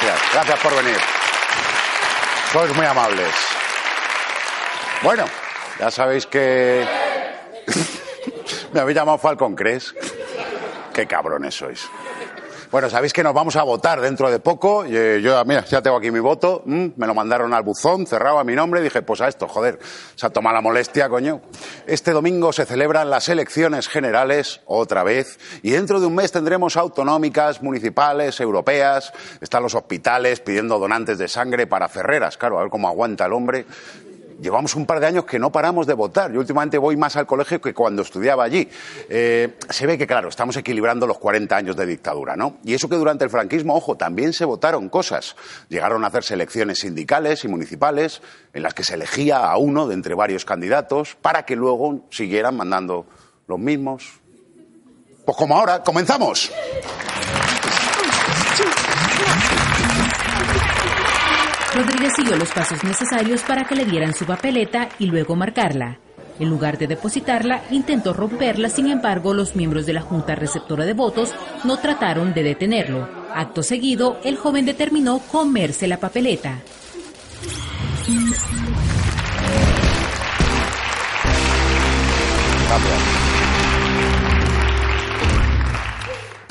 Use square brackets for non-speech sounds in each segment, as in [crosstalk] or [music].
Gracias. Gracias por venir. Sois muy amables. Bueno, ya sabéis que... [laughs] Me habéis llamado Falcon Cres. Qué cabrones sois. Bueno, sabéis que nos vamos a votar dentro de poco. Yo, mira, ya tengo aquí mi voto. Me lo mandaron al buzón, cerrado a mi nombre. Dije, pues a esto, joder, se ha tomado la molestia, coño. Este domingo se celebran las elecciones generales, otra vez. Y dentro de un mes tendremos autonómicas, municipales, europeas. Están los hospitales pidiendo donantes de sangre para Ferreras. Claro, a ver cómo aguanta el hombre. Llevamos un par de años que no paramos de votar. Yo últimamente voy más al colegio que cuando estudiaba allí. Eh, se ve que, claro, estamos equilibrando los 40 años de dictadura, ¿no? Y eso que durante el franquismo, ojo, también se votaron cosas. Llegaron a hacerse elecciones sindicales y municipales en las que se elegía a uno de entre varios candidatos para que luego siguieran mandando los mismos. Pues como ahora, comenzamos. Rodríguez siguió los pasos necesarios para que le dieran su papeleta y luego marcarla. En lugar de depositarla, intentó romperla, sin embargo, los miembros de la Junta Receptora de Votos no trataron de detenerlo. Acto seguido, el joven determinó comerse la papeleta.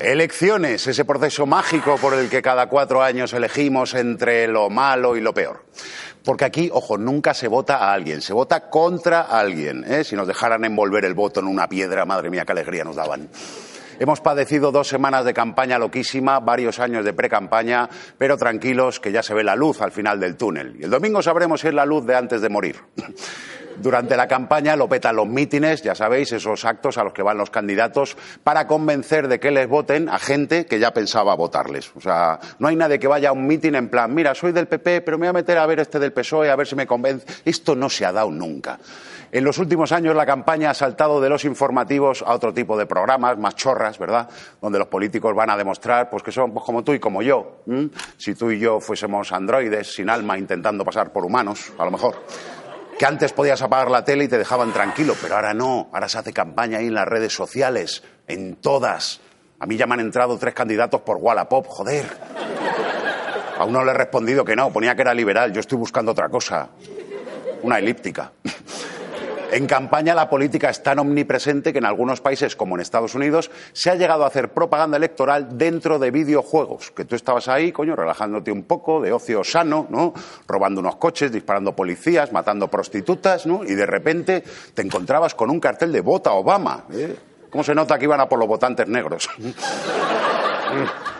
Elecciones, ese proceso mágico por el que cada cuatro años elegimos entre lo malo y lo peor. Porque aquí, ojo, nunca se vota a alguien, se vota contra alguien. ¿eh? Si nos dejaran envolver el voto en una piedra, madre mía, qué alegría nos daban. Hemos padecido dos semanas de campaña loquísima, varios años de pre-campaña, pero tranquilos que ya se ve la luz al final del túnel. Y el domingo sabremos si es la luz de antes de morir. Durante la campaña lo petan los mítines, ya sabéis, esos actos a los que van los candidatos para convencer de que les voten a gente que ya pensaba votarles. O sea, no hay nadie que vaya a un mítin en plan, mira, soy del PP, pero me voy a meter a ver este del PSOE, a ver si me convence. Esto no se ha dado nunca. En los últimos años la campaña ha saltado de los informativos a otro tipo de programas, más chorras, ¿verdad? Donde los políticos van a demostrar pues, que son pues, como tú y como yo. Si tú y yo fuésemos androides sin alma intentando pasar por humanos, a lo mejor que antes podías apagar la tele y te dejaban tranquilo, pero ahora no, ahora se hace campaña ahí en las redes sociales, en todas. A mí ya me han entrado tres candidatos por Wallapop, joder. A uno le he respondido que no, ponía que era liberal, yo estoy buscando otra cosa, una elíptica. En campaña la política es tan omnipresente que en algunos países, como en Estados Unidos, se ha llegado a hacer propaganda electoral dentro de videojuegos. Que tú estabas ahí, coño, relajándote un poco, de ocio sano, ¿no? Robando unos coches, disparando policías, matando prostitutas, ¿no? Y de repente te encontrabas con un cartel de vota Obama. ¿eh? ¿Cómo se nota que iban a por los votantes negros? [laughs]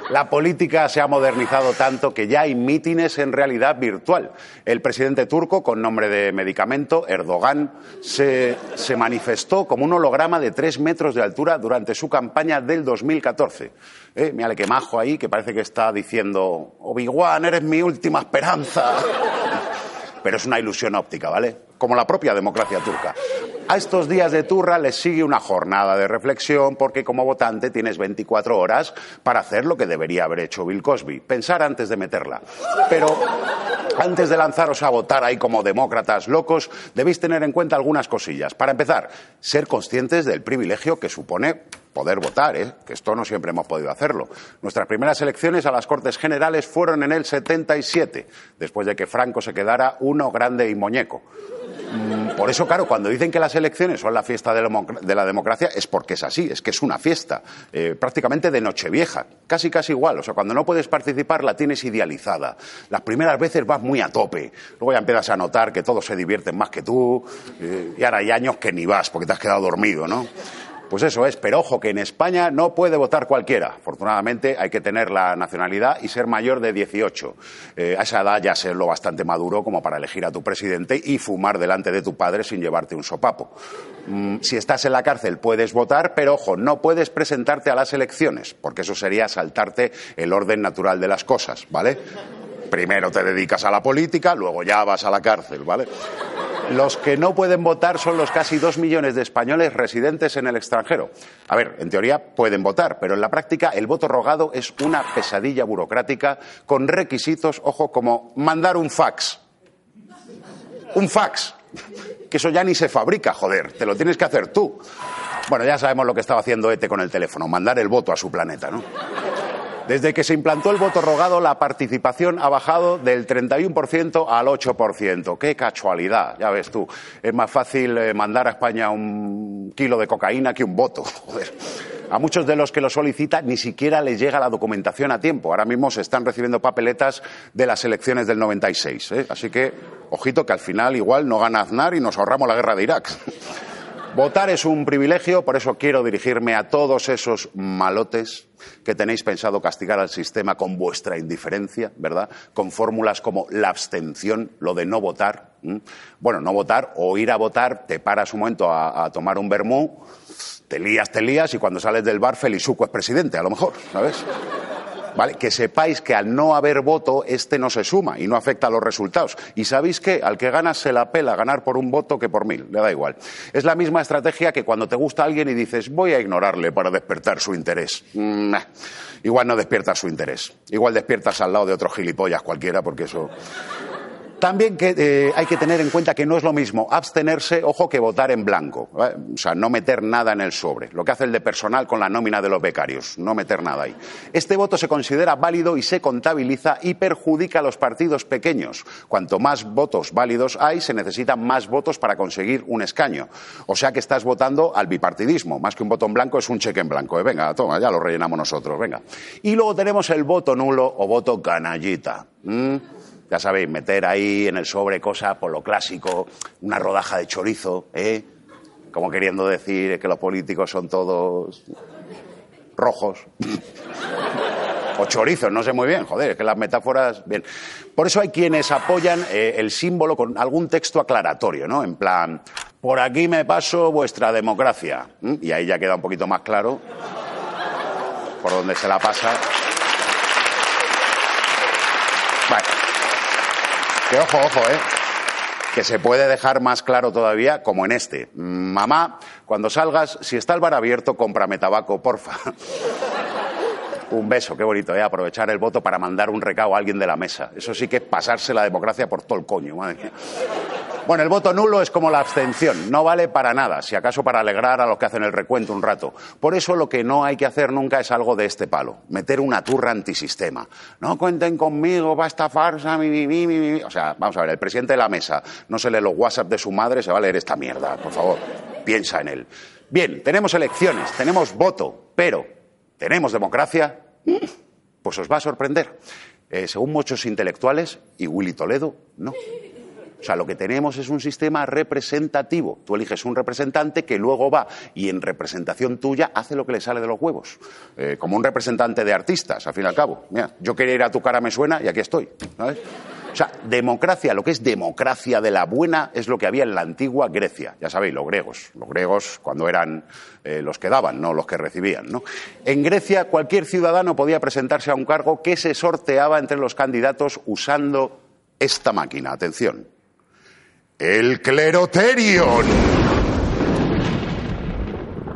La política se ha modernizado tanto que ya hay mítines en realidad virtual. El presidente turco, con nombre de medicamento, Erdogan, se, se manifestó como un holograma de tres metros de altura durante su campaña del 2014. Eh, mírale qué majo ahí, que parece que está diciendo, Obi-Wan, eres mi última esperanza. [laughs] Pero es una ilusión óptica, ¿vale? Como la propia democracia turca. A estos días de turra les sigue una jornada de reflexión porque como votante tienes 24 horas para hacer lo que debería haber hecho Bill Cosby, pensar antes de meterla. Pero antes de lanzaros a votar ahí como demócratas locos, debéis tener en cuenta algunas cosillas. Para empezar, ser conscientes del privilegio que supone poder votar, ¿eh? que esto no siempre hemos podido hacerlo. Nuestras primeras elecciones a las Cortes Generales fueron en el 77, después de que Franco se quedara uno grande y muñeco. Mm, por eso, claro, cuando dicen que las elecciones son la fiesta de la democracia, es porque es así, es que es una fiesta, eh, prácticamente de Nochevieja, casi casi igual. O sea, cuando no puedes participar la tienes idealizada. Las primeras veces vas muy a tope, luego ya empiezas a notar que todos se divierten más que tú, eh, y ahora hay años que ni vas porque te has quedado dormido, ¿no? Pues eso es, pero ojo que en España no puede votar cualquiera. Afortunadamente hay que tener la nacionalidad y ser mayor de 18. Eh, a esa edad ya ser lo bastante maduro como para elegir a tu presidente y fumar delante de tu padre sin llevarte un sopapo. Mm, si estás en la cárcel puedes votar, pero ojo, no puedes presentarte a las elecciones, porque eso sería saltarte el orden natural de las cosas, ¿vale? Primero te dedicas a la política, luego ya vas a la cárcel, ¿vale? Los que no pueden votar son los casi dos millones de españoles residentes en el extranjero. A ver, en teoría pueden votar, pero en la práctica el voto rogado es una pesadilla burocrática con requisitos, ojo, como mandar un fax. Un fax. Que eso ya ni se fabrica, joder, te lo tienes que hacer tú. Bueno, ya sabemos lo que estaba haciendo ETE con el teléfono, mandar el voto a su planeta, ¿no? Desde que se implantó el voto rogado, la participación ha bajado del 31% al 8%. ¡Qué casualidad! Ya ves tú, es más fácil eh, mandar a España un kilo de cocaína que un voto. [laughs] A muchos de los que lo solicitan ni siquiera les llega la documentación a tiempo. Ahora mismo se están recibiendo papeletas de las elecciones del 96. ¿eh? Así que, ojito, que al final igual no gana Aznar y nos ahorramos la guerra de Irak. [laughs] Votar es un privilegio, por eso quiero dirigirme a todos esos malotes que tenéis pensado castigar al sistema con vuestra indiferencia, ¿verdad? Con fórmulas como la abstención, lo de no votar. Bueno, no votar o ir a votar, te paras un momento a, tomar un vermú, te lías, te lías y cuando sales del bar Felizuco es presidente, a lo mejor, ¿sabes? ¿Vale? Que sepáis que al no haber voto, este no se suma y no afecta a los resultados. Y sabéis que al que gana se la pela ganar por un voto que por mil, le da igual. Es la misma estrategia que cuando te gusta alguien y dices, voy a ignorarle para despertar su interés. Mm, igual no despiertas su interés. Igual despiertas al lado de otros gilipollas cualquiera, porque eso. También que, eh, hay que tener en cuenta que no es lo mismo abstenerse, ojo, que votar en blanco. O sea, no meter nada en el sobre. Lo que hace el de personal con la nómina de los becarios. No meter nada ahí. Este voto se considera válido y se contabiliza y perjudica a los partidos pequeños. Cuanto más votos válidos hay, se necesitan más votos para conseguir un escaño. O sea que estás votando al bipartidismo. Más que un voto en blanco es un cheque en blanco. ¿eh? Venga, toma, ya lo rellenamos nosotros. Venga. Y luego tenemos el voto nulo o voto canallita. Ya sabéis, meter ahí en el sobre cosas por lo clásico, una rodaja de chorizo, ¿eh? Como queriendo decir que los políticos son todos rojos. [laughs] o chorizos, no sé muy bien, joder, es que las metáforas, bien. Por eso hay quienes apoyan eh, el símbolo con algún texto aclaratorio, ¿no? En plan, por aquí me paso vuestra democracia. Y ahí ya queda un poquito más claro por dónde se la pasa. Que ojo, ojo, ¿eh? Que se puede dejar más claro todavía, como en este. Mamá, cuando salgas, si está el bar abierto, cómprame tabaco, porfa. [laughs] Un beso, qué bonito, ¿eh? Aprovechar el voto para mandar un recado a alguien de la mesa. Eso sí que es pasarse la democracia por todo el coño, madre mía. Bueno, el voto nulo es como la abstención, no vale para nada, si acaso para alegrar a los que hacen el recuento un rato. Por eso lo que no hay que hacer nunca es algo de este palo, meter una turra antisistema. No cuenten conmigo, va esta farsa, mi, mi, mi, mi. O sea, vamos a ver, el presidente de la mesa no se lee los WhatsApp de su madre, se va a leer esta mierda, por favor, piensa en él. Bien, tenemos elecciones, tenemos voto, pero ¿tenemos democracia? Pues os va a sorprender. Eh, según muchos intelectuales, y Willy Toledo, no. O sea, lo que tenemos es un sistema representativo. Tú eliges un representante que luego va y en representación tuya hace lo que le sale de los huevos. Eh, como un representante de artistas, al fin y al cabo. Mira, yo quería ir a tu cara me suena y aquí estoy. ¿sabes? O sea, democracia, lo que es democracia de la buena es lo que había en la antigua Grecia. Ya sabéis, los griegos. Los griegos cuando eran eh, los que daban, no los que recibían. En Grecia cualquier ciudadano podía presentarse a un cargo que se sorteaba entre los candidatos usando esta máquina. Atención. El cleroterion.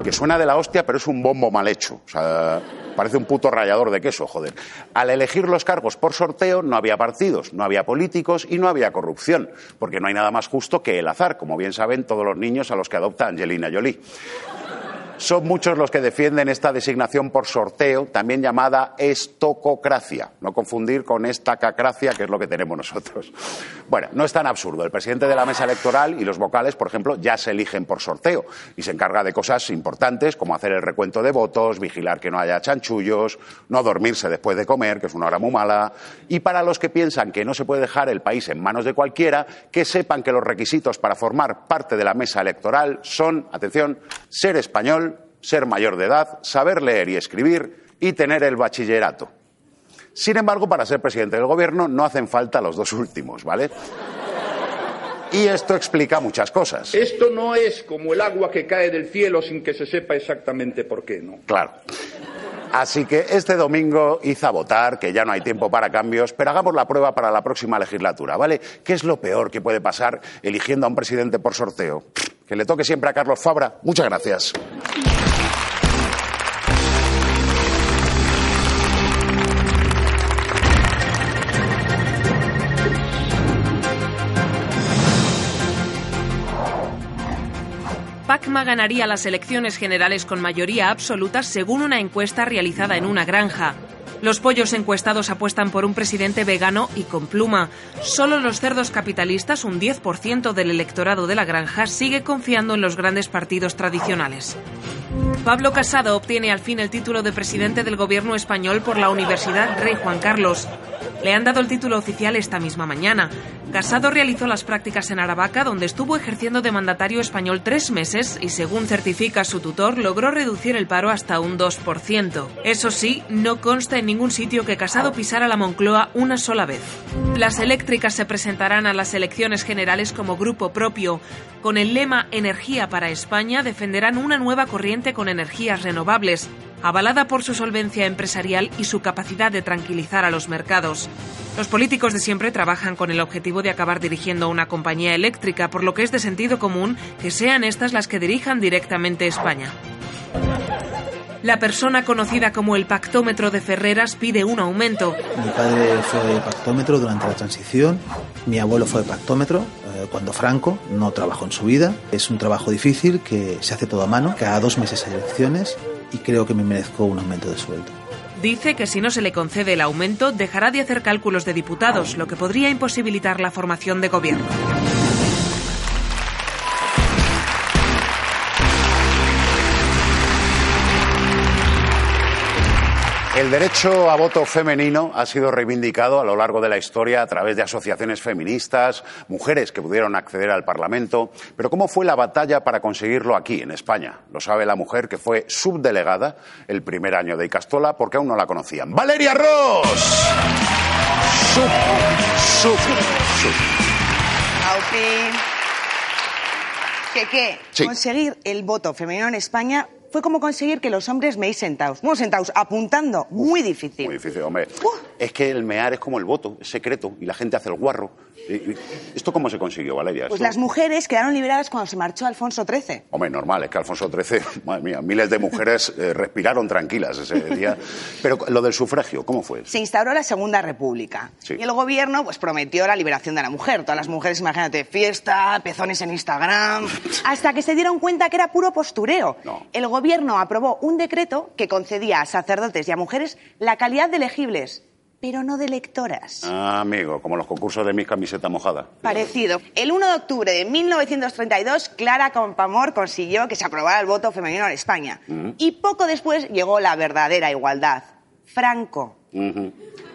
Que suena de la hostia, pero es un bombo mal hecho. O sea, parece un puto rallador de queso, joder. Al elegir los cargos por sorteo no había partidos, no había políticos y no había corrupción, porque no hay nada más justo que el azar, como bien saben todos los niños a los que adopta Angelina Jolie. Son muchos los que defienden esta designación por sorteo, también llamada estococracia. No confundir con esta cacracia, que es lo que tenemos nosotros. Bueno, no es tan absurdo. El presidente de la mesa electoral y los vocales, por ejemplo, ya se eligen por sorteo y se encarga de cosas importantes como hacer el recuento de votos, vigilar que no haya chanchullos, no dormirse después de comer, que es una hora muy mala. Y para los que piensan que no se puede dejar el país en manos de cualquiera, que sepan que los requisitos para formar parte de la mesa electoral son, atención, ser español, ser mayor de edad, saber leer y escribir y tener el bachillerato. Sin embargo, para ser presidente del gobierno no hacen falta los dos últimos, ¿vale? Y esto explica muchas cosas. Esto no es como el agua que cae del cielo sin que se sepa exactamente por qué, ¿no? Claro. Así que este domingo hice a votar, que ya no hay tiempo para cambios, pero hagamos la prueba para la próxima legislatura, ¿vale? ¿Qué es lo peor que puede pasar eligiendo a un presidente por sorteo? Que le toque siempre a Carlos Fabra. Muchas gracias. Ganaría las elecciones generales con mayoría absoluta según una encuesta realizada en una granja. Los pollos encuestados apuestan por un presidente vegano y con pluma. Solo los cerdos capitalistas, un 10% del electorado de la granja, sigue confiando en los grandes partidos tradicionales. Pablo Casado obtiene al fin el título de presidente del gobierno español por la Universidad Rey Juan Carlos. Le han dado el título oficial esta misma mañana. Casado realizó las prácticas en Aravaca, donde estuvo ejerciendo de mandatario español tres meses y, según certifica su tutor, logró reducir el paro hasta un 2%. Eso sí, no consta en ningún sitio que Casado pisara la Moncloa una sola vez. Las eléctricas se presentarán a las elecciones generales como grupo propio. Con el lema Energía para España defenderán una nueva corriente con energías renovables avalada por su solvencia empresarial y su capacidad de tranquilizar a los mercados. Los políticos de siempre trabajan con el objetivo de acabar dirigiendo una compañía eléctrica, por lo que es de sentido común que sean estas las que dirijan directamente España. La persona conocida como el pactómetro de Ferreras pide un aumento. Mi padre fue pactómetro durante la transición, mi abuelo fue pactómetro eh, cuando Franco no trabajó en su vida. Es un trabajo difícil que se hace todo a mano, cada dos meses hay elecciones y creo que me merezco un aumento de sueldo. Dice que si no se le concede el aumento, dejará de hacer cálculos de diputados, lo que podría imposibilitar la formación de gobierno. El derecho a voto femenino ha sido reivindicado a lo largo de la historia a través de asociaciones feministas, mujeres que pudieron acceder al Parlamento. Pero ¿cómo fue la batalla para conseguirlo aquí, en España? Lo sabe la mujer que fue subdelegada el primer año de Icastola porque aún no la conocían. ¡Valeria Ross! Sub, sub, sub. ¿Qué qué? Sí. Conseguir el voto femenino en España fue como conseguir que los hombres meéis sentados. Bueno, sentados, apuntando. Muy difícil. Muy difícil, hombre. Es que el mear es como el voto, es secreto, y la gente hace el guarro. ¿Esto cómo se consiguió, Valeria? Pues las mujeres quedaron liberadas cuando se marchó Alfonso XIII. Hombre, normal, es que Alfonso XIII, [laughs] madre mía, miles de mujeres eh, respiraron tranquilas ese día. Pero lo del sufragio, ¿cómo fue? Se instauró la Segunda República. Sí. Y el gobierno pues, prometió la liberación de la mujer. Todas las mujeres, imagínate, fiesta, pezones en Instagram. [laughs] Hasta que se dieron cuenta que era puro postureo. No. El gobierno aprobó un decreto que concedía a sacerdotes y a mujeres la calidad de elegibles, pero no de lectoras. Ah, amigo, como los concursos de mis camiseta mojada. Parecido. El 1 de octubre de 1932, Clara Compamor consiguió que se aprobara el voto femenino en España. Y poco después llegó la verdadera igualdad. Franco.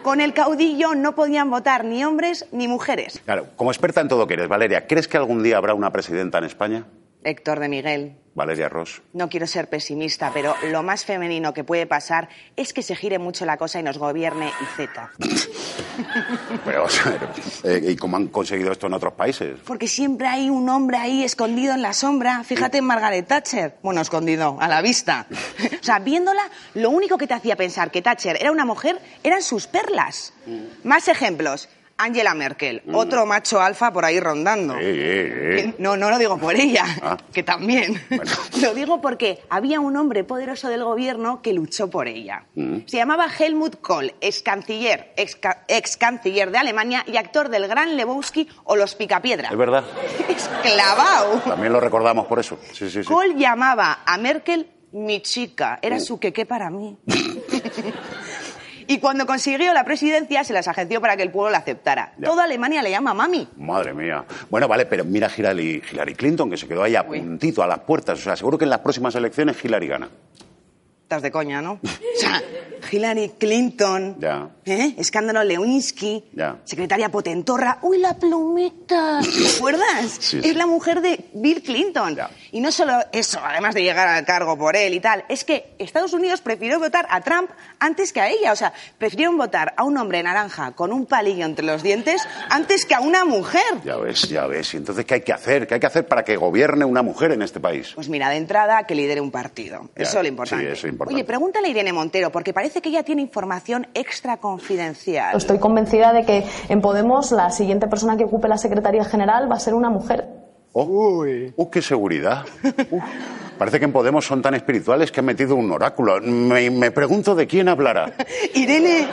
Con el caudillo no podían votar ni hombres ni mujeres. Claro, como experta en todo que eres, Valeria, ¿crees que algún día habrá una presidenta en España? Héctor de Miguel. Valeria Ross. No quiero ser pesimista, pero lo más femenino que puede pasar es que se gire mucho la cosa y nos gobierne IZ. [laughs] Pero, o sea, eh, ¿y cómo han conseguido esto en otros países? Porque siempre hay un hombre ahí escondido en la sombra. Fíjate en Margaret Thatcher. Bueno, escondido, a la vista. [laughs] O sea, viéndola, lo único que te hacía pensar que Thatcher era una mujer eran sus perlas. Más ejemplos. Angela Merkel, otro macho alfa por ahí rondando. Eh, eh, eh. No, no lo digo por ella, Ah. que también. Bueno. [laughs] Lo digo porque había un hombre poderoso del gobierno que luchó por ella. Mm. Se llamaba Helmut Kohl, ex canciller, ex, ca- ex canciller de Alemania y actor del Gran Lebowski o Los Picapiedra. Es verdad. [laughs] Esclavao. También lo recordamos por eso. Sí, sí, sí. Kohl llamaba a Merkel Mi chica, era su queque para mí. [laughs] y cuando consiguió la presidencia, se las agenció para que el pueblo la aceptara. Ya. Toda Alemania le llama mami. Madre mía. Bueno, vale, pero mira Hillary, Hillary Clinton, que se quedó ahí a puntito a las puertas. O sea, seguro que en las próximas elecciones Hillary gana. Estás de coña, ¿no? O sea, Hillary Clinton, Ya. ¿eh? escándalo Lewinsky, Ya. secretaria potentorra. ¡Uy, la plumita! ¿Te acuerdas? [laughs] Sí, es la mujer de Bill Clinton. Ya. Y no solo eso, además de llegar al cargo por él y tal, es que Estados Unidos prefirió votar a Trump antes que a ella. O sea, prefirieron votar a un hombre naranja con un palillo entre los dientes antes que a una mujer. Ya ves, ya ves. Y entonces, ¿qué hay que hacer? ¿Qué hay que hacer para que gobierne una mujer en este país? Pues mira, de entrada, que lidere un partido. Eso es lo importante. sí, eso es importante. Oye, pregúntale a Irene Montero, porque parece que ella tiene información extra confidencial. Estoy convencida de que en Podemos la siguiente persona que ocupe la Secretaría General va a ser una mujer. Oh, ¡Uh, qué seguridad! Uf, parece que en Podemos son tan espirituales que han metido un oráculo. Me, me pregunto de quién hablará. [laughs] Irene,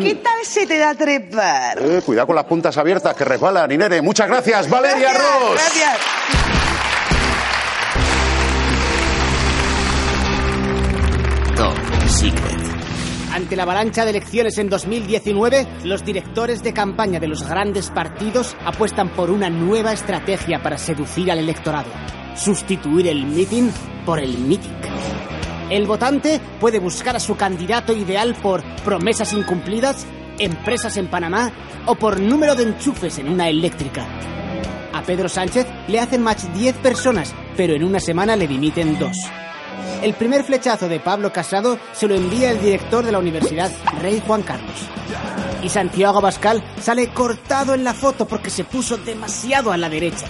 ¿qué tal se te da trepar? Eh, cuidado con las puntas abiertas que resbalan, Inere. Muchas gracias, Valeria Gracias, Ross. Gracias. Ante la avalancha de elecciones en 2019, los directores de campaña de los grandes partidos apuestan por una nueva estrategia para seducir al electorado. Sustituir el meeting por el meeting. El votante puede buscar a su candidato ideal por promesas incumplidas, empresas en Panamá o por número de enchufes en una eléctrica. A Pedro Sánchez le hacen match 10 personas, pero en una semana le dimiten dos. El primer flechazo de Pablo Casado se lo envía el director de la Universidad Rey Juan Carlos. Y Santiago Abascal sale cortado en la foto porque se puso demasiado a la derecha.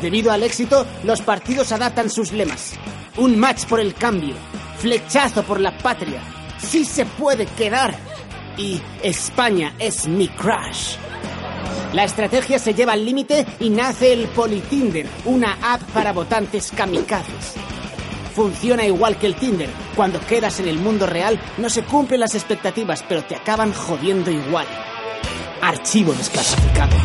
Debido al éxito, los partidos adaptan sus lemas. Un match por el cambio, flechazo por la patria, sí se puede quedar y España es mi crush. La estrategia se lleva al límite y nace el Politinder, una app para votantes kamikazes. Funciona igual que el Tinder. Cuando quedas en el mundo real, no se cumplen las expectativas, pero te acaban jodiendo igual. Archivo desclasificado.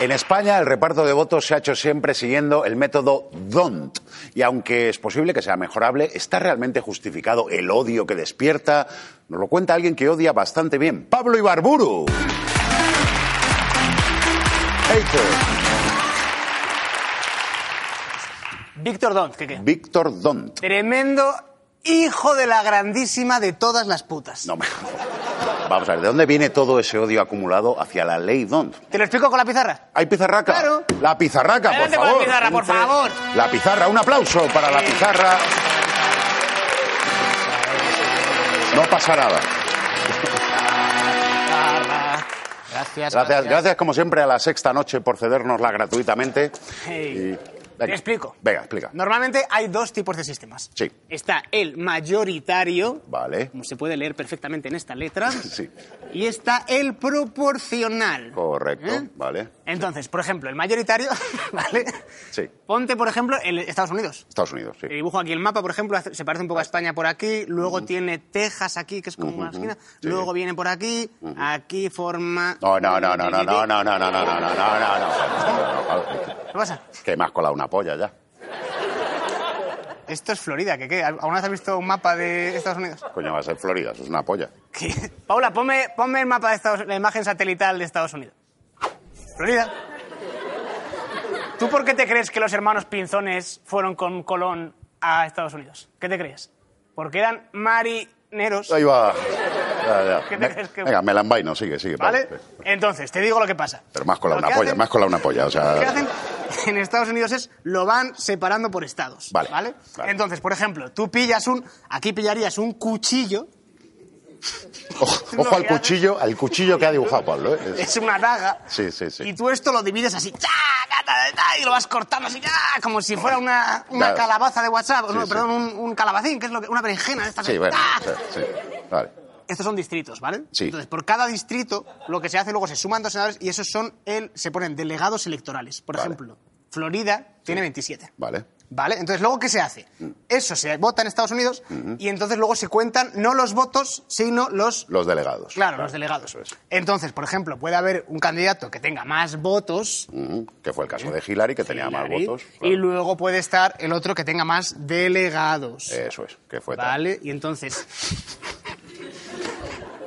En España el reparto de votos se ha hecho siempre siguiendo el método DONT. Y aunque es posible que sea mejorable, ¿está realmente justificado el odio que despierta? Nos lo cuenta alguien que odia bastante bien. Pablo Ibarburu. Víctor Dont, ¿qué qué? Víctor Dont. Tremendo hijo de la grandísima de todas las putas. No me... Vamos a ver, ¿de dónde viene todo ese odio acumulado hacia la ley DONT? ¿Te lo explico con la pizarra? ¿Hay pizarraca? Claro. La pizarraca, por Adelante con favor. la pizarra, por favor. La pizarra, un aplauso para la pizarra. No pasa nada. Gracias. Gracias, gracias como siempre a la sexta noche por cedérnosla gratuitamente. Hey. Y- Te explico. Venga, explica. Normalmente hay dos tipos de sistemas. Sí. Está el mayoritario, Vale. como se puede leer perfectamente en esta letra, [laughs] Sí, y está el proporcional. correcto. ¿Eh? Vale. Entonces, por ejemplo, el mayoritario, ¿vale? Sí. Ponte, por ejemplo, en Estados Unidos. Estados Unidos, sí. Dibujo aquí el mapa, por ejemplo, se parece un poco a España por aquí, luego tiene Texas aquí, que es como una esquina, sí. luego viene por aquí, aquí forma... No, no, no, no, no, no, no, no, no, no, no, no, no, no, no. ¿Qué pasa? Que me has colado una polla ya. Esto es Florida, ¿qué qué? ¿Alguna vez has visto un mapa de Estados Unidos? Coño, va a ser Florida, eso es una polla. ¿Qué? Paula, ponme, ponme el mapa de Estados la imagen satelital de Estados Unidos. Florida. ¿Tú por qué te crees que los hermanos Pinzones fueron con Colón a Estados Unidos? ¿Qué te crees? Porque eran marineros. Ahí va. Ya, ya. ¿Qué te Me- crees que- Venga, me la envaino, sigue, sigue. ¿Vale? vale. Entonces, te digo lo que pasa. Pero más colado Lo una polla, hacen- más colado una polla, o sea... Lo que hacen en Estados Unidos es lo van separando por estados. Vale, ¿vale? vale. Entonces, por ejemplo, tú pillas un. Aquí pillarías un cuchillo. Ojo, al cuchillo, al cuchillo que ha dibujado Pablo. ¿eh? Es- una daga. Sí, sí, sí. Y tú esto lo divides así, y lo vas cortando así, como si fuera una, calabaza de WhatsApp, Sí, no, sí. perdón, un, un calabacín, que es lo que, una berenjena de estas. Sí, bueno, ¡ah! sí, sí. Vale. Estos son distritos, ¿vale? Sí. Entonces, por cada distrito, lo que se hace luego se suman dos senadores y esos son el, se ponen delegados electorales. Por Vale. ejemplo, Florida tiene 27. Vale. ¿Vale? Entonces, luego, ¿qué se hace? Eso se vota en Estados Unidos y entonces luego se cuentan no los votos, sino los... Los delegados. Claro, los delegados. Entonces, por ejemplo, puede haber un candidato que tenga más votos Ujú, Que fue el caso de Hillary, que tenía más votos. y luego puede estar el otro que tenga más delegados. Eso es, que fue tal. ¿Vale? Y entonces... [laughs]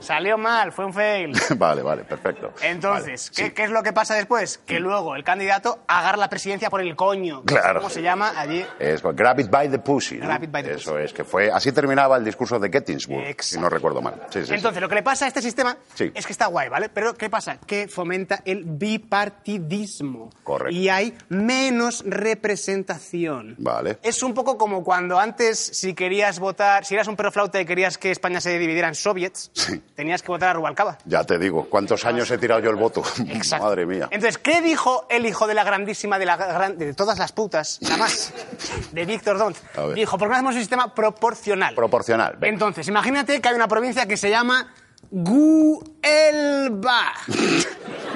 Salió mal, fue un fail. [laughs] vale, vale, perfecto. Entonces, Vale, ¿qué, qué es lo que pasa después? Que luego el candidato agarra la presidencia por el coño. Claro. ¿Cómo se llama allí? Es grab it by the pussy. ¿no? Grab it by the Eso es, que fue. Así terminaba el discurso de Gettysburg, si no recuerdo mal. Sí, sí, sí. Entonces, lo que le pasa a este sistema Sí. es que está guay, ¿vale? Pero ¿qué pasa? Que fomenta el bipartidismo. Correcto. Y hay menos representación. Vale. Es un poco como cuando antes, si querías votar, si eras un perro flauta y querías que España se dividiera en soviets, tenías que votar a Rubalcaba. Ya te digo, ¿cuántos años he tirado yo el voto? [laughs] Exacto. Madre mía. Entonces, ¿qué dijo el hijo de la grandísima, de, la gran- de todas las putas, la más, [laughs] de Víctor Dont? Dijo, ¿por qué no hacemos un sistema proporcional? Proporcional. venga. Entonces, imagínate que hay una provincia que se llama Guelba. [laughs]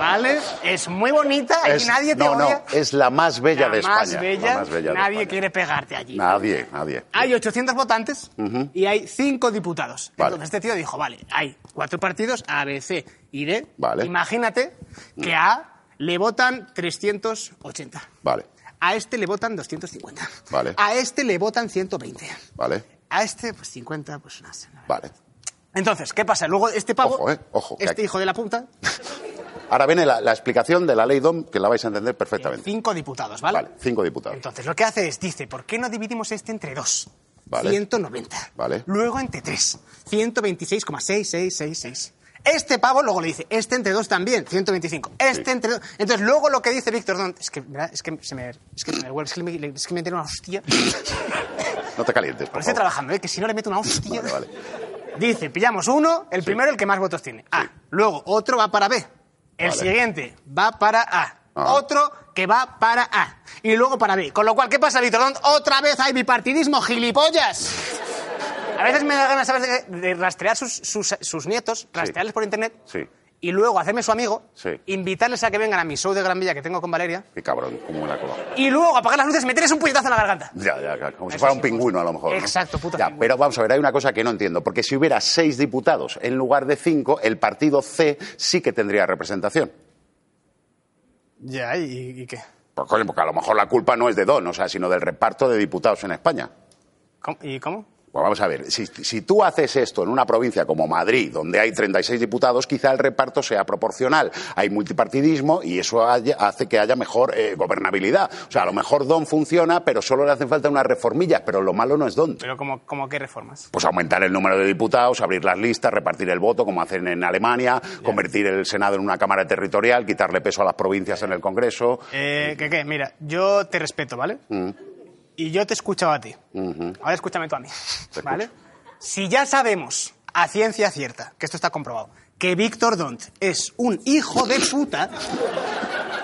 ¿Vale? Es muy bonita y Es- nadie te no, odia. no, es la más bella La de más España. bella, la más bella de nadie España. quiere pegarte allí. Nadie, nadie. Hay 800 votantes y hay 5 diputados. Vale. Entonces este tío dijo, vale, hay cuatro partidos, A, B, C y D. Vale. Imagínate que a le votan 380. Vale, A este le votan 250. Vale. A este le votan 120. vale, A este, pues 50, pues no sé. vale. Entonces, ¿qué pasa? Luego este pavo, Ojo, eh, ojo, este hijo de la puta, [laughs] Ahora viene la, la explicación de la ley DOM, que la vais a entender perfectamente. cinco diputados, ¿vale? Vale, cinco diputados. Entonces, lo que hace es, dice, ¿por qué no dividimos este entre dos? Vale. 190. Vale. Luego entre tres. 126,6666. Este pavo luego le dice, este entre dos también, 125. Este Sí. entre dos. Entonces, luego lo que dice Víctor Dont, es que, ¿verdad? es que se me, es que se me, es que me, es que me tiene una hostia. [laughs] No te calientes, Por por estoy trabajando, ¿eh? que si no le meto una hostia. Vale, vale. Dice, pillamos uno, el primero el que más votos tiene. A. Luego otro va para B. El Vale. siguiente va para A. Ah. Otro que va para A. Y luego para B. Con lo cual, ¿qué pasa, Dont? Otra vez hay bipartidismo, gilipollas. A veces me da ganas, ¿sabes? De, rastrear sus, sus- sus nietos, rastrearles por internet Sí, y luego hacerme su amigo, Sí. invitarles a que vengan a mi show de Gran Villa que tengo con Valeria qué cabrón, como una cola. y luego apagar las luces y meterles un puñetazo en la garganta. Ya, ya, ya, como si Eso fuera sí, un pingüino a lo mejor. ¿no? Exacto, puto Ya, pero vamos a ver, hay una cosa que no entiendo, porque si hubiera seis diputados en lugar de cinco, el partido C sí que tendría representación. Ya, ¿y, y qué? Pues coño, porque a lo mejor la culpa no es de Don, o sea, sino del reparto de diputados en España. ¿Cómo? ¿Y cómo? Pues vamos a ver, si, si tú haces esto en una provincia como Madrid, donde hay 36 diputados, quizá el reparto sea proporcional. Hay multipartidismo y eso haya- hace que haya mejor eh, gobernabilidad. O sea, a lo mejor Don funciona, pero solo le hacen falta unas reformillas, pero lo malo no es Don. Pero ¿cómo, cómo qué reformas? Pues aumentar el número de diputados, abrir las listas, repartir el voto, como hacen en Alemania, convertir el Senado en una Cámara territorial, quitarle peso a las provincias en el Congreso. Eh, ¿Qué qué? Mira, yo te respeto, ¿vale? Mm, Y yo te escuchaba a ti. Ahora escúchame tú a mí, [laughs] ¿vale? Si ya sabemos a ciencia cierta, que esto está comprobado, que Víctor Dont es un hijo de puta,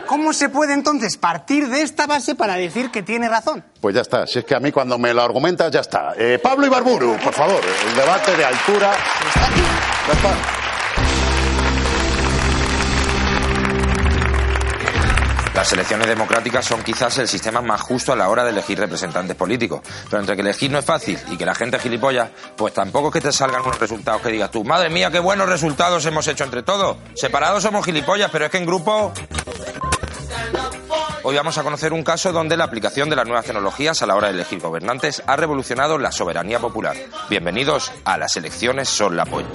¿cómo se puede entonces partir de esta base para decir que tiene razón? Pues ya está, si es que a mí cuando me lo argumentas ya está. Eh, Pablo Ibarburu, por favor, el debate de altura. Ya está. Las elecciones democráticas son quizás el sistema más justo a la hora de elegir representantes políticos. Pero entre que elegir no es fácil y que la gente es gilipollas, pues tampoco es que te salgan unos resultados que digas tú, madre mía, qué buenos resultados hemos hecho entre todos. Separados somos gilipollas, pero es que en grupo... Hoy vamos a conocer un caso donde la aplicación de las nuevas tecnologías a la hora de elegir gobernantes ha revolucionado la soberanía popular. Bienvenidos a las elecciones son la polla.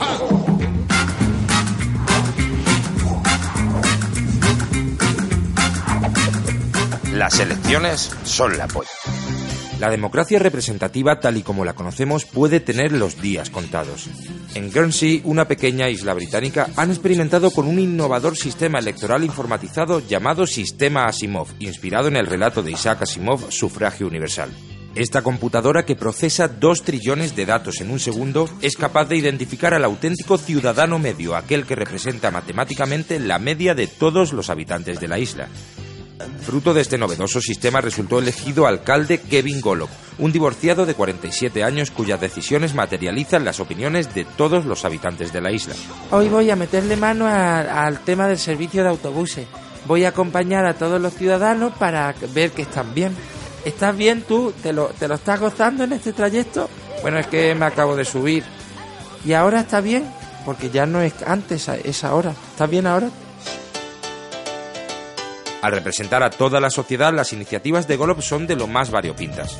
Las elecciones son la polla. La democracia representativa tal y como la conocemos puede tener los días contados. En Guernsey, una pequeña isla británica, han experimentado con un innovador sistema electoral informatizado llamado Sistema Asimov, inspirado en el relato de Isaac Asimov, Sufragio Universal. Esta computadora que procesa dos trillones de datos en un segundo es capaz de identificar al auténtico ciudadano medio, aquel que representa matemáticamente la media de todos los habitantes de la isla. Fruto de este novedoso sistema resultó elegido alcalde Kevin Gollob, un divorciado de 47 años cuyas decisiones materializan las opiniones de todos los habitantes de la isla. Hoy voy a meterle mano al tema del servicio de autobuses. Voy a acompañar a todos los ciudadanos para ver que están bien. ¿Estás bien tú? ¿Te lo, ¿Te lo estás gozando en este trayecto? Bueno, es que me acabo de subir. ¿Y ahora está bien? Porque ya no es antes, es ahora. ¿Estás bien ahora? Al representar a toda la sociedad, las iniciativas de Golob son de lo más variopintas.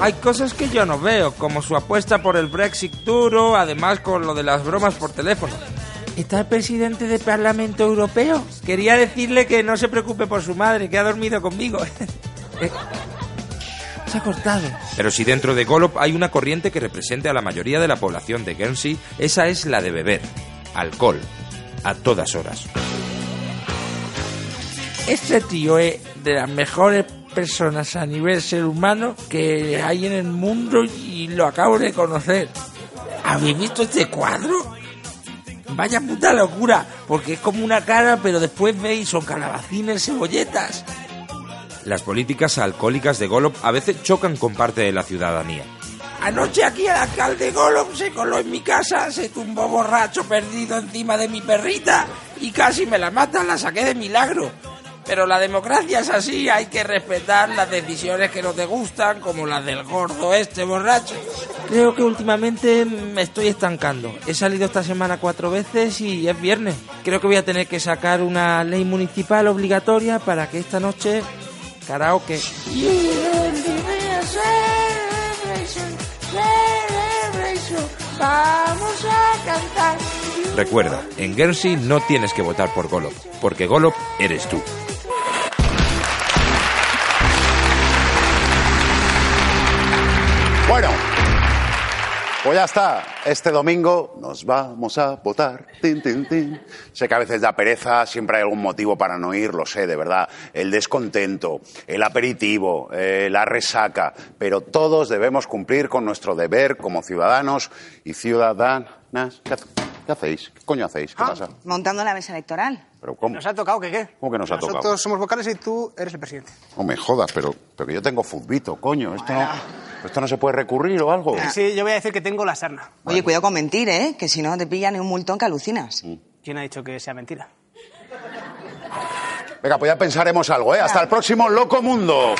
Hay cosas que yo no veo, como su apuesta por el Brexit duro, además con lo de las bromas por teléfono. ¿Está el presidente del Parlamento Europeo? Quería decirle que no se preocupe por su madre, que ha dormido conmigo. [laughs] Se ha cortado. Pero si dentro de Golob hay una corriente que represente a la mayoría de la población de Guernsey, esa es la de beber alcohol a todas horas. Este tío es de las mejores personas a nivel ser humano que hay en el mundo y lo acabo de conocer. ¿Habéis visto este cuadro? Vaya puta locura, porque es como una cara, pero después veis son calabacines, cebolletas. Las políticas alcohólicas de Golob a veces chocan con parte de la ciudadanía. Anoche aquí el alcalde Golob se coló en mi casa, se tumbó borracho perdido encima de mi perrita y casi me la mata, la saqué de milagro. Pero la democracia es así, hay que respetar las decisiones que no te gustan, como las del gordo este borracho. Creo que últimamente me estoy estancando. He salido esta semana cuatro veces y es viernes. Creo que voy a tener que sacar una ley municipal obligatoria para que esta noche karaoke. Vamos a cantar. Recuerda, en Guernsey no tienes que votar por Golob, porque Golob eres tú. Pues ya está. Este domingo nos vamos a votar. Tin, tin, tin. Sé que a veces da pereza, siempre hay algún motivo para no ir, lo sé, de verdad. El descontento, el aperitivo, eh, la resaca. Pero todos debemos cumplir con nuestro deber como ciudadanos y ciudadanas. ¿Qué, hacéis? ¿Qué coño hacéis? ¿Qué pasa? Montando la mesa electoral. ¿Pero cómo? ¿Nos ha tocado que qué? ¿Cómo que nos ha Nosotros tocado? somos vocales y tú eres el presidente. No me jodas, pero, pero que yo tengo futbito, coño. Esto no, esto no se puede recurrir o algo. Sí, yo voy a decir que tengo la sarna. Oye, cuidado con mentir, ¿eh? Que si no te pillan en un multón que alucinas. ¿Quién ha dicho que sea mentira? Venga, pues ya pensaremos algo, ¿eh? Hasta el próximo Loco Mundo.